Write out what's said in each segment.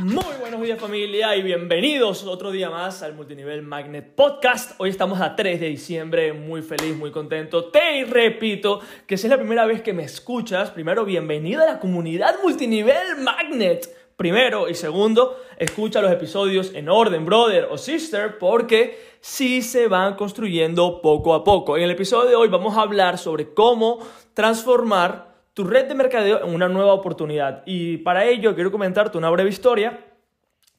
Muy buenos días familia y bienvenidos otro día más al Multinivel Magnet Podcast. Hoy estamos a 3 de diciembre, muy feliz, muy contento. Te repito que si es la primera vez que me escuchas, primero bienvenido a la comunidad Multinivel Magnet. Primero y segundo, escucha los episodios en orden, brother o sister, porque sí se van construyendo poco a poco. En el episodio de hoy vamos a hablar sobre cómo transformar tu red de mercadeo en una nueva oportunidad. Y para ello quiero comentarte una breve historia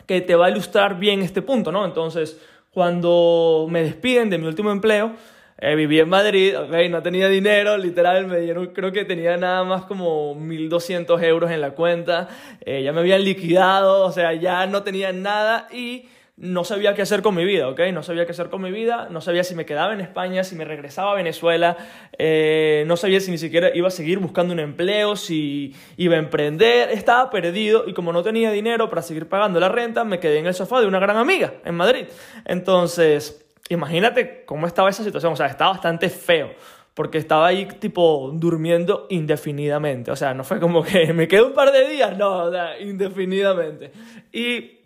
que te va a ilustrar bien este punto, ¿no? Entonces, cuando me despiden de mi último empleo, eh, viví en Madrid, okay, no tenía dinero, literal, me dieron, creo que tenía nada más como 1.200 euros en la cuenta, eh, ya me habían liquidado, o sea, ya no tenía nada y no sabía qué hacer con mi vida, ¿ok? No sabía qué hacer con mi vida, no sabía si me quedaba en España, si me regresaba a Venezuela, eh, no sabía si ni siquiera iba a seguir buscando un empleo, si iba a emprender, estaba perdido y como no tenía dinero para seguir pagando la renta, me quedé en el sofá de una gran amiga en Madrid. Entonces, imagínate cómo estaba esa situación, o sea, estaba bastante feo. Porque estaba ahí, tipo, durmiendo indefinidamente. O sea, no fue como que me quedé un par de días, no, o sea, indefinidamente. Y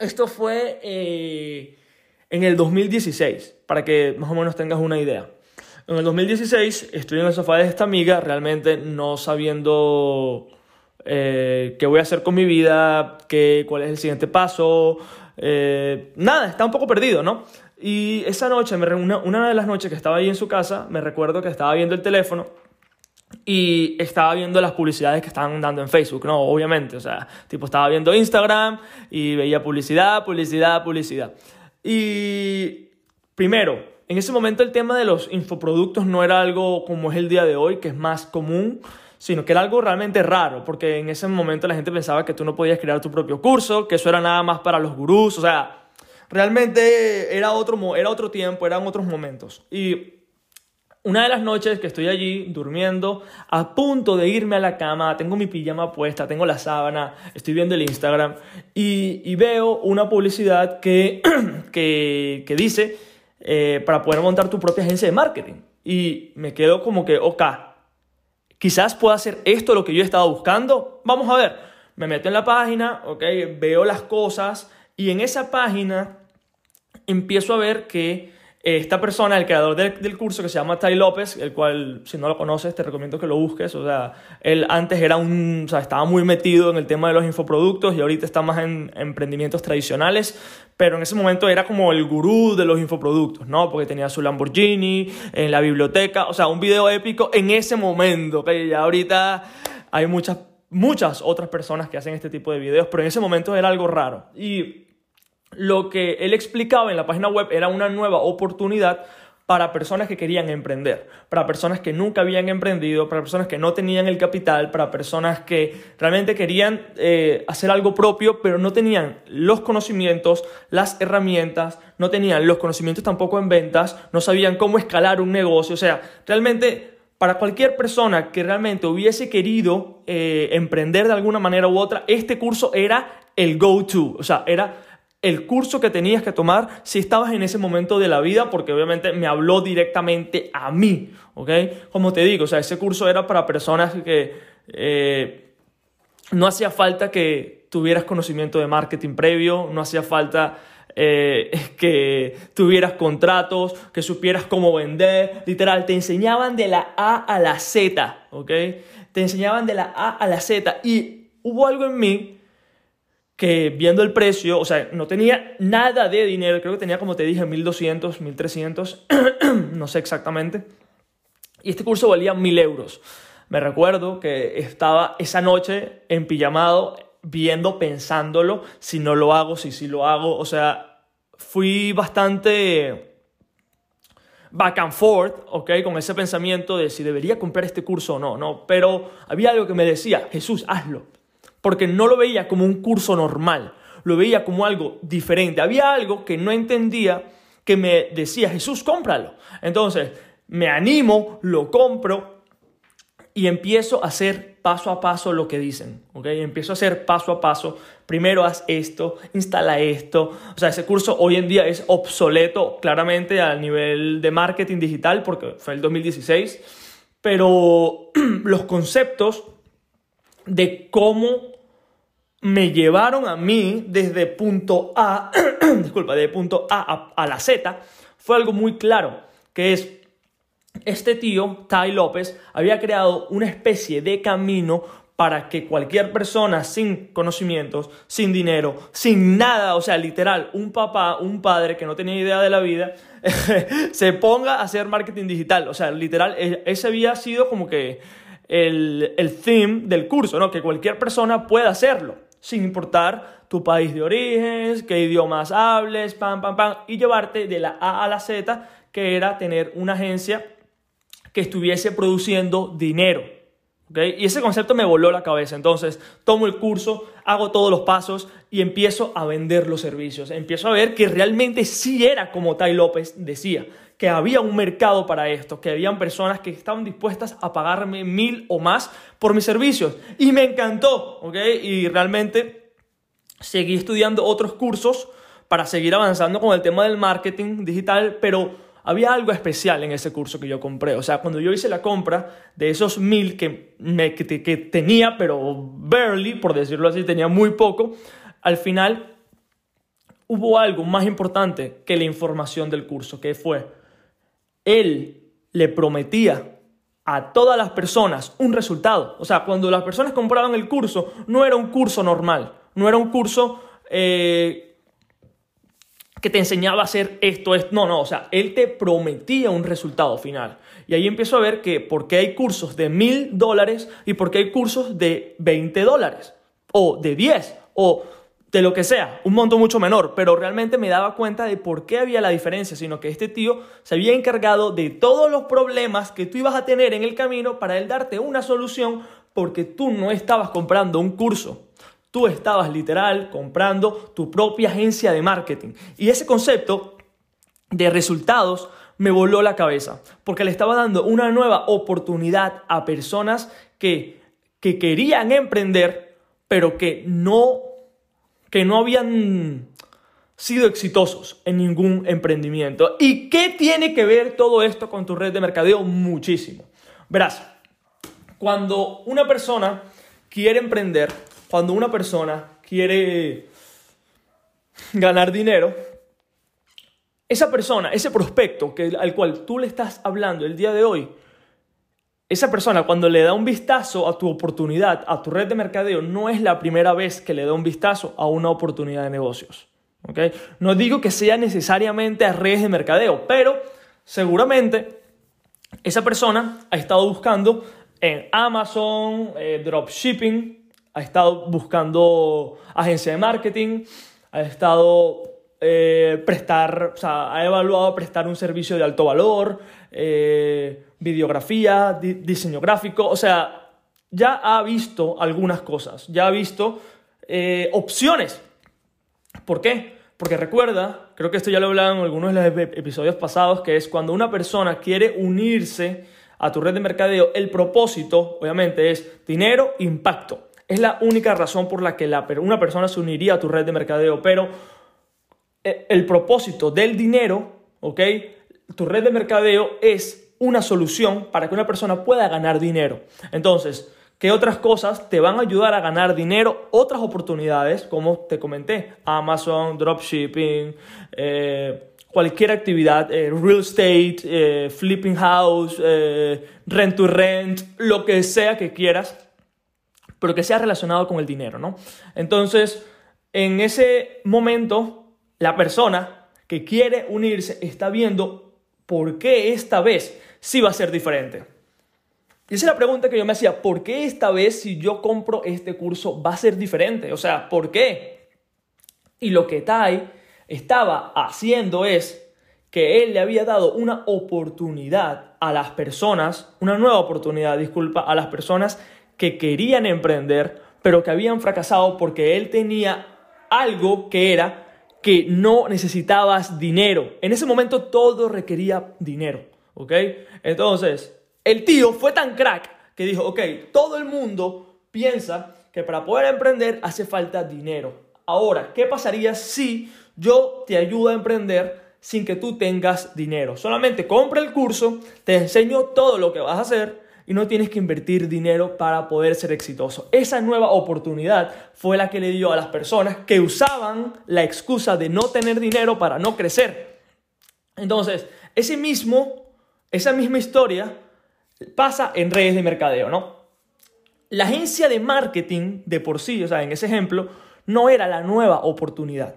esto fue eh, en el 2016, para que más o menos tengas una idea. En el 2016 estoy en el sofá de esta amiga, realmente no sabiendo eh, qué voy a hacer con mi vida, qué, cuál es el siguiente paso. Eh, nada, está un poco perdido, ¿no? Y esa noche, una, una de las noches que estaba ahí en su casa, me recuerdo que estaba viendo el teléfono y estaba viendo las publicidades que estaban dando en Facebook, ¿no? Obviamente, o sea, tipo estaba viendo Instagram y veía publicidad, publicidad, publicidad. Y primero, en ese momento el tema de los infoproductos no era algo como es el día de hoy, que es más común, sino que era algo realmente raro, porque en ese momento la gente pensaba que tú no podías crear tu propio curso, que eso era nada más para los gurús, o sea, realmente era otro, era otro tiempo, eran otros momentos. Y una de las noches que estoy allí durmiendo, a punto de irme a la cama, tengo mi pijama puesta, tengo la sábana, estoy viendo el Instagram y, veo una publicidad que, que, dice eh, para poder montar tu propia agencia de marketing. Y me quedo como que, ok, quizás pueda hacer esto lo que yo he estado buscando. Vamos a ver, me meto en la página, ok, veo las cosas y en esa página empiezo a ver que esta persona, el creador del, curso que se llama Tai López, el cual si no lo conoces te recomiendo que lo busques, o sea, él antes era un, o sea, estaba muy metido en el tema de los infoproductos y ahorita está más en emprendimientos tradicionales, pero en ese momento era como el gurú de los infoproductos, ¿no? Porque tenía su Lamborghini en la biblioteca, o sea, un video épico en ese momento, que ya ahorita hay muchas, muchas otras personas que hacen este tipo de videos, pero en ese momento era algo raro. Y lo que él explicaba en la página web era una nueva oportunidad para personas que querían emprender, para personas que nunca habían emprendido, para personas que no tenían el capital, para personas que realmente querían eh, hacer algo propio, pero no tenían los conocimientos, las herramientas, no tenían los conocimientos tampoco en ventas, no sabían cómo escalar un negocio. O sea, realmente para cualquier persona que realmente hubiese querido eh, emprender de alguna manera u otra, este curso era el go-to, o sea, era el curso que tenías que tomar si estabas en ese momento de la vida, porque obviamente me habló directamente a mí, ¿ok? Como te digo, o sea, ese curso era para personas que eh, no hacía falta que tuvieras conocimiento de marketing previo, no hacía falta eh, que tuvieras contratos, que supieras cómo vender, literal, te enseñaban de la A a la Z, ¿ok? Te enseñaban de la A a la Z y hubo algo en mí que viendo el precio, o sea, no tenía nada de dinero, creo que tenía como te dije 1200, 1300, no sé exactamente, y este curso valía 1000 euros. Me recuerdo que estaba esa noche en pijamado viendo, pensándolo, si no lo hago, si sí lo hago, o sea, fui bastante back and forth, ¿ok? Con ese pensamiento de si debería comprar este curso o no, ¿no? Pero había algo que me decía, Jesús, hazlo, porque no lo veía como un curso normal, lo veía como algo diferente. Había algo que no entendía que me decía, Jesús, cómpralo. Entonces, me animo, lo compro y empiezo a hacer paso a paso lo que dicen, ¿ok? Empiezo a hacer paso a paso, primero haz esto, instala esto, o sea, ese curso hoy en día es obsoleto claramente a nivel de marketing digital porque fue el 2016, pero los conceptos de cómo me llevaron a mí desde punto A, disculpa, de punto A a, la Z, fue algo muy claro, que es este tío, Tai López, había creado una especie de camino para que cualquier persona sin conocimientos, sin dinero, sin nada, o sea, literal, un papá, un padre que no tenía idea de la vida, se ponga a hacer marketing digital. O sea, literal, e, ese había sido como que el, el theme del curso, ¿no? Que cualquier persona pueda hacerlo, sin importar tu país de origen, qué idiomas hables, pam, pam, pam, y llevarte de la A a la Z, que era tener una agencia que estuviese produciendo dinero. ¿okay? Y ese concepto me voló la cabeza. Entonces, tomo el curso, hago todos los pasos y empiezo a vender los servicios. Empiezo a ver que realmente sí era como Tai López decía, que había un mercado para esto, que habían personas que estaban dispuestas a pagarme mil o más por mis servicios. Y me encantó, ¿ok? Y realmente seguí estudiando otros cursos para seguir avanzando con el tema del marketing digital, pero había algo especial en ese curso que yo compré. O sea, cuando yo hice la compra de esos mil que, me, que, tenía, pero barely, por decirlo así, tenía muy poco, al final hubo algo más importante que la información del curso, que fue, él le prometía a todas las personas un resultado. O sea, cuando las personas compraban el curso, no era un curso normal, no era un curso... Eh, que te enseñaba a hacer esto, esto. No, no, o sea, él te prometía un resultado final. Y ahí empiezo a ver que por qué hay cursos de mil dólares y por qué hay cursos de 20 dólares, o de 10, o de lo que sea, un monto mucho menor, pero realmente me daba cuenta de por qué había la diferencia, sino que este tío se había encargado de todos los problemas que tú ibas a tener en el camino para él darte una solución porque tú no estabas comprando un curso, Tú estabas literal comprando tu propia agencia de marketing. Y ese concepto de resultados me voló la cabeza, porque le estaba dando una nueva oportunidad a personas que, que querían emprender, pero que no, que no habían sido exitosos en ningún emprendimiento. ¿Y qué tiene que ver todo esto con tu red de mercadeo? Muchísimo. Verás, cuando una persona quiere emprender, cuando una persona quiere ganar dinero, esa persona, ese prospecto que, al cual tú le estás hablando el día de hoy, esa persona cuando le da un vistazo a tu oportunidad, a tu red de mercadeo, no es la primera vez que le da un vistazo a una oportunidad de negocios. No digo que sea necesariamente a redes de mercadeo, pero seguramente esa persona ha estado buscando en Amazon, eh, dropshipping, ha estado buscando agencia de marketing, ha estado eh, prestar, o sea, ha evaluado prestar un servicio de alto valor, eh, videografía, diseño gráfico, o sea, ya ha visto algunas cosas, ya ha visto eh, opciones. ¿Por qué? Porque recuerda, creo que esto ya lo he hablado en algunos de los episodios pasados, que es cuando una persona quiere unirse a tu red de mercadeo, el propósito, obviamente, es dinero, impacto. Es la única razón por la que una persona se uniría a tu red de mercadeo, pero eh, el propósito del dinero, ¿ok? Tu red de mercadeo es una solución para que una persona pueda ganar dinero. Entonces, ¿qué otras cosas te van a ayudar a ganar dinero? Otras oportunidades, como te comenté, Amazon, dropshipping, eh, cualquier actividad, eh, real estate, flipping house, rent to rent, lo que sea que quieras pero que sea relacionado con el dinero, ¿no? Entonces, en ese momento, la persona que quiere unirse está viendo por qué esta vez sí va a ser diferente. Y esa es la pregunta que yo me hacía, ¿por qué esta vez si yo compro este curso va a ser diferente? O sea, ¿por qué? Y lo que Tai estaba haciendo es que él le había dado una oportunidad a las personas, una nueva oportunidad, disculpa, a las personas que querían emprender, pero que habían fracasado porque él tenía algo que era que no necesitabas dinero. En ese momento todo requería dinero, ¿ok? Entonces, el tío fue tan crack que dijo, ok, todo el mundo piensa que para poder emprender hace falta dinero. Ahora, ¿qué pasaría si yo te ayudo a emprender sin que tú tengas dinero? Solamente compra el curso, te enseño todo lo que vas a hacer y no tienes que invertir dinero para poder ser exitoso. Esa nueva oportunidad fue la que le dio a las personas que usaban la excusa de no tener dinero para no crecer. Entonces, ese mismo, esa misma historia pasa en redes de mercadeo, ¿no? La agencia de marketing de por sí, o sea, en ese ejemplo, no era la nueva oportunidad.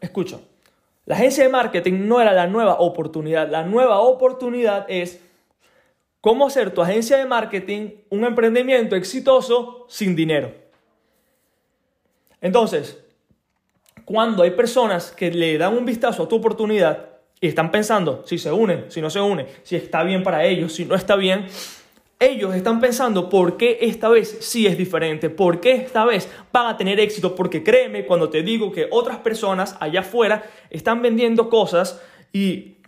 Escucha, la agencia de marketing no era la nueva oportunidad. La nueva oportunidad es cómo hacer tu agencia de marketing un emprendimiento exitoso sin dinero. Entonces, cuando hay personas que le dan un vistazo a tu oportunidad y están pensando si se unen, si no se unen, si está bien para ellos, si no está bien, ellos están pensando por qué esta vez sí es diferente, por qué esta vez van a tener éxito, porque créeme cuando te digo que otras personas allá afuera están vendiendo cosas y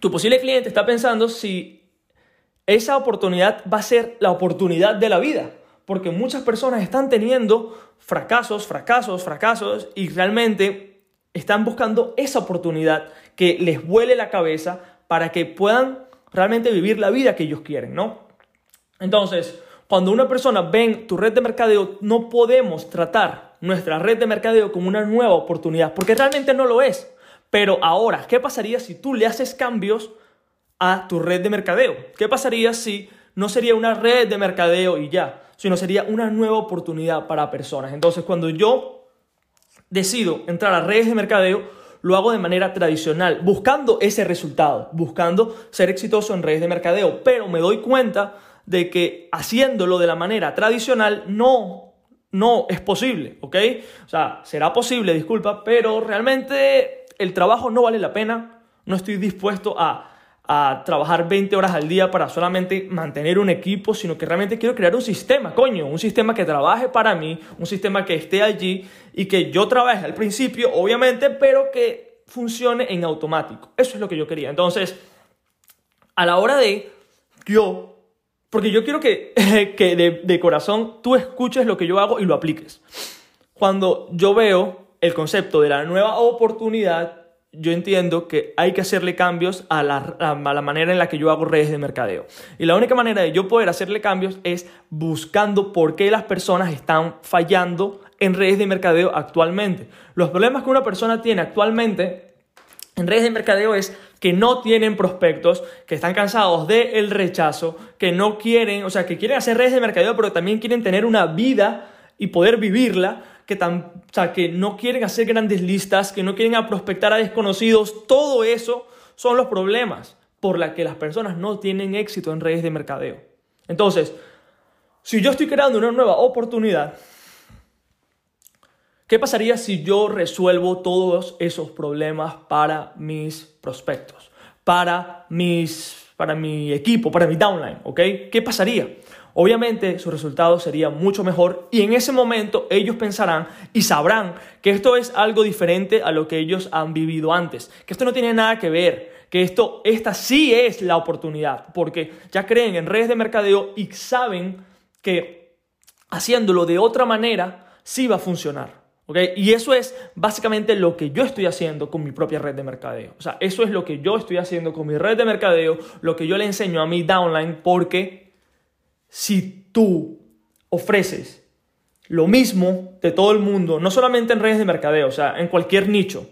tu posible cliente está pensando si esa oportunidad va a ser la oportunidad de la vida, porque muchas personas están teniendo fracasos, fracasos, fracasos y realmente están buscando esa oportunidad que les vuele la cabeza para que puedan realmente vivir la vida que ellos quieren, ¿no? Entonces, cuando una persona ve tu red de mercadeo, no podemos tratar nuestra red de mercadeo como una nueva oportunidad, porque realmente no lo es. Pero ahora, ¿qué pasaría si tú le haces cambios a tu red de mercadeo? ¿Qué pasaría si no sería una red de mercadeo y ya, sino sería una nueva oportunidad para personas? Entonces, cuando yo decido entrar a redes de mercadeo, lo hago de manera tradicional, buscando ese resultado, buscando ser exitoso en redes de mercadeo, pero me doy cuenta de que haciéndolo de la manera tradicional no, no es posible, ¿ok? O sea, será posible, disculpa, pero realmente el trabajo no vale la pena, no estoy dispuesto a, a trabajar 20 horas al día para solamente mantener un equipo, sino que realmente quiero crear un sistema, coño, un sistema que trabaje para mí, un sistema que esté allí y que yo trabaje al principio, obviamente, pero que funcione en automático. Eso es lo que yo quería. Entonces, a la hora de yo porque yo quiero que, que de, de, corazón tú escuches lo que yo hago y lo apliques. Cuando yo veo el concepto de la nueva oportunidad, yo entiendo que hay que hacerle cambios a la, a la, manera en la que yo hago redes de mercadeo. Y la única manera de yo poder hacerle cambios es buscando por qué las personas están fallando en redes de mercadeo actualmente. Los problemas que una persona tiene actualmente en redes de mercadeo es que no tienen prospectos, que están cansados del rechazo, que no quieren, o sea, que quieren hacer redes de mercadeo, pero también quieren tener una vida y poder vivirla, que, tan, o sea, que no quieren hacer grandes listas, que no quieren prospectar a desconocidos, todo eso son los problemas por los que las personas no tienen éxito en redes de mercadeo. Entonces, si yo estoy creando una nueva oportunidad, ¿Qué pasaría si yo resuelvo todos esos problemas para mis prospectos, para, mis, para mi equipo, para mi downline? ¿Ok? ¿Qué pasaría? Obviamente su resultado sería mucho mejor y en ese momento ellos pensarán y sabrán que esto es algo diferente a lo que ellos han vivido antes, que esto no tiene nada que ver, que esto, esta sí es la oportunidad, porque ya creen en redes de mercadeo y saben que haciéndolo de otra manera sí va a funcionar. Y eso es básicamente lo que yo estoy haciendo con mi propia red de mercadeo. O sea, eso es lo que yo estoy haciendo con mi red de mercadeo, lo que yo le enseño a mi downline, porque si tú ofreces lo mismo de todo el mundo, no solamente en redes de mercadeo, o sea, en cualquier nicho,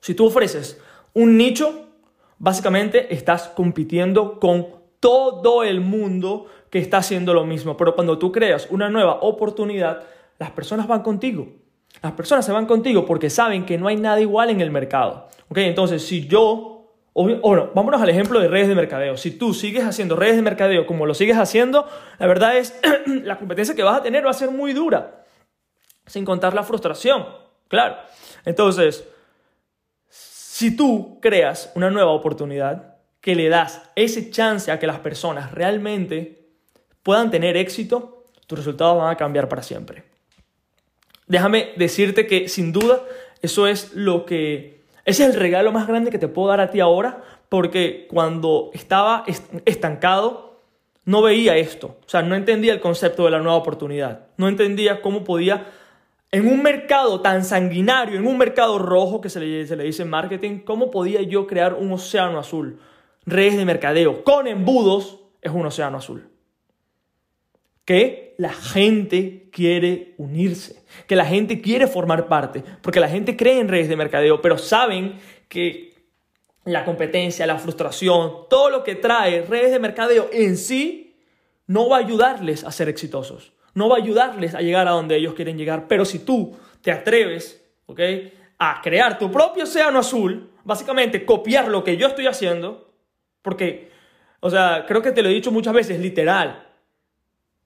si tú ofreces un nicho, básicamente estás compitiendo con todo el mundo que está haciendo lo mismo. Pero cuando tú creas una nueva oportunidad, las personas van contigo. Las personas se van contigo porque saben que no hay nada igual en el mercado. ¿Ok? Entonces, si yo, o, bueno, vámonos al ejemplo de redes de mercadeo. Si tú sigues haciendo redes de mercadeo como lo sigues haciendo, la verdad es, la competencia que vas a tener va a ser muy dura. Sin contar la frustración, claro. Entonces, si tú creas una nueva oportunidad, que le das ese chance a que las personas realmente puedan tener éxito, tus resultados van a cambiar para siempre déjame decirte que sin duda eso es lo que... Ese es el regalo más grande que te puedo dar a ti ahora porque cuando estaba estancado no veía esto, o sea, no entendía el concepto de la nueva oportunidad, no entendía cómo podía, en un mercado tan sanguinario, en un mercado rojo que se le, dice marketing, cómo podía yo crear un océano azul, redes de mercadeo. Con embudos es un océano azul. Que la gente quiere unirse, que la gente quiere formar parte, porque la gente cree en redes de mercadeo, pero saben que la competencia, la frustración, todo lo que trae redes de mercadeo en sí, no va a ayudarles a ser exitosos, no va a ayudarles a llegar a donde ellos quieren llegar. Pero si tú te atreves, ¿ok? A crear tu propio océano azul, básicamente copiar lo que yo estoy haciendo, porque, o sea, creo que te lo he dicho muchas veces, literal.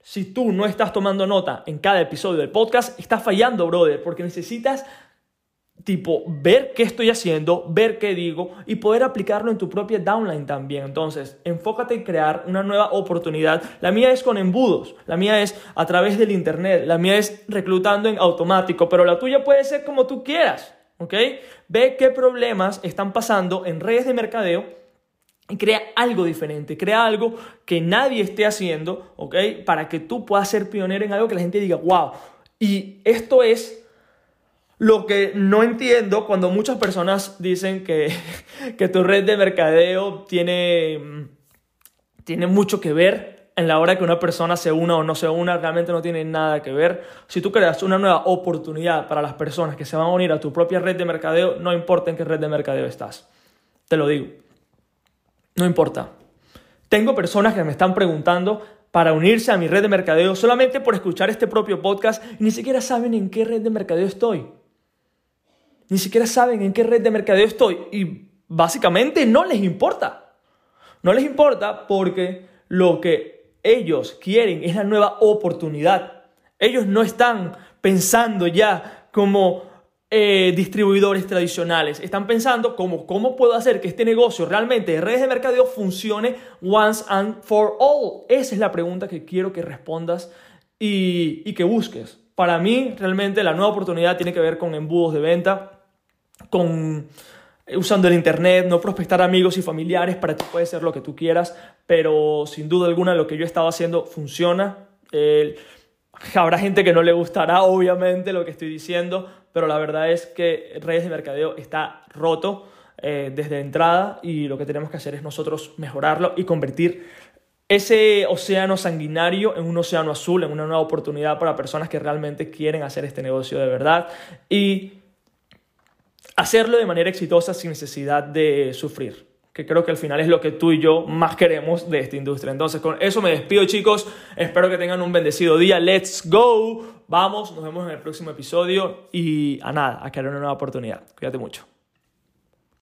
Si tú no estás tomando nota en cada episodio del podcast, estás fallando, brother, porque necesitas tipo, ver qué estoy haciendo, ver qué digo y poder aplicarlo en tu propia downline también. Entonces, enfócate en crear una nueva oportunidad. La mía es con embudos, la mía es a través del internet, la mía es reclutando en automático, pero la tuya puede ser como tú quieras, ¿ok? Ve qué problemas están pasando en redes de mercadeo crea algo diferente, crea algo que nadie esté haciendo, ¿ok? Para que tú puedas ser pionero en algo que la gente diga, wow. Y esto es lo que no entiendo cuando muchas personas dicen que, que tu red de mercadeo tiene, mm, tiene mucho que ver en la hora que una persona se una o no se una, realmente no tiene nada que ver. Si tú creas una nueva oportunidad para las personas que se van a unir a tu propia red de mercadeo, no importa en qué red de mercadeo estás. Te lo digo. No importa. Tengo personas que me están preguntando para unirse a mi red de mercadeo solamente por escuchar este propio podcast y ni siquiera saben en qué red de mercadeo estoy. Ni siquiera saben en qué red de mercadeo estoy y básicamente no les importa. No les importa porque lo que ellos quieren es la nueva oportunidad. Ellos no están pensando ya como eh, distribuidores tradicionales. Están pensando como cómo puedo hacer que este negocio realmente de redes de mercadeo funcione once and for all. Esa es la pregunta que quiero que respondas y, y que busques. Para mí, realmente la nueva oportunidad tiene que ver con embudos de venta, con eh, usando el internet, no prospectar amigos y familiares, para ti puede ser lo que tú quieras, pero sin duda alguna lo que yo estaba haciendo funciona. Habrá gente que no le gustará, obviamente, lo que estoy diciendo, pero la verdad es que redes de mercadeo está roto eh, desde entrada y lo que tenemos que hacer es nosotros mejorarlo y convertir ese océano sanguinario en un océano azul, en una nueva oportunidad para personas que realmente quieren hacer este negocio de verdad y hacerlo de manera exitosa sin necesidad de sufrir que creo que al final es lo que tú y yo más queremos de esta industria. Entonces, con eso me despido, chicos. Espero que tengan un bendecido día. Let's go. Vamos, nos vemos en el próximo episodio y a nada, a crear una nueva oportunidad. Cuídate mucho.